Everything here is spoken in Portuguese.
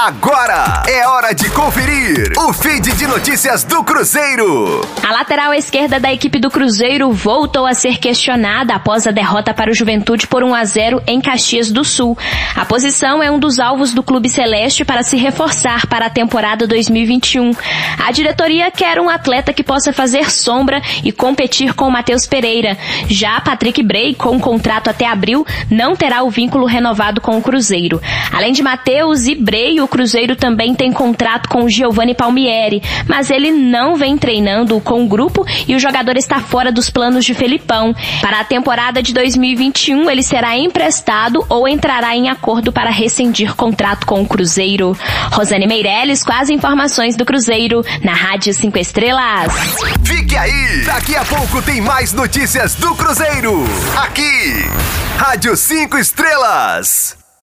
Agora é hora de conferir o feed de notícias do Cruzeiro. A lateral esquerda da equipe do Cruzeiro voltou a ser questionada após a derrota para o Juventude por 1 a 0 em Caxias do Sul. A posição é um dos alvos do Clube Celeste para se reforçar para a temporada 2021. A diretoria quer um atleta que possa fazer sombra e competir com Matheus Pereira. Já Patrick Bray, com contrato até abril, não terá o vínculo renovado com o Cruzeiro. Além de Matheus e Bray, o Cruzeiro também tem contrato com o Giovanni Palmieri, mas ele não vem treinando com o grupo e o jogador está fora dos planos de Felipão. Para a temporada de 2021, ele será emprestado ou entrará em acordo para rescindir contrato com o Cruzeiro. Rosane Meirelles com as informações do Cruzeiro na Rádio 5 Estrelas. Fique aí! Daqui a pouco tem mais notícias do Cruzeiro. Aqui, Rádio 5 Estrelas.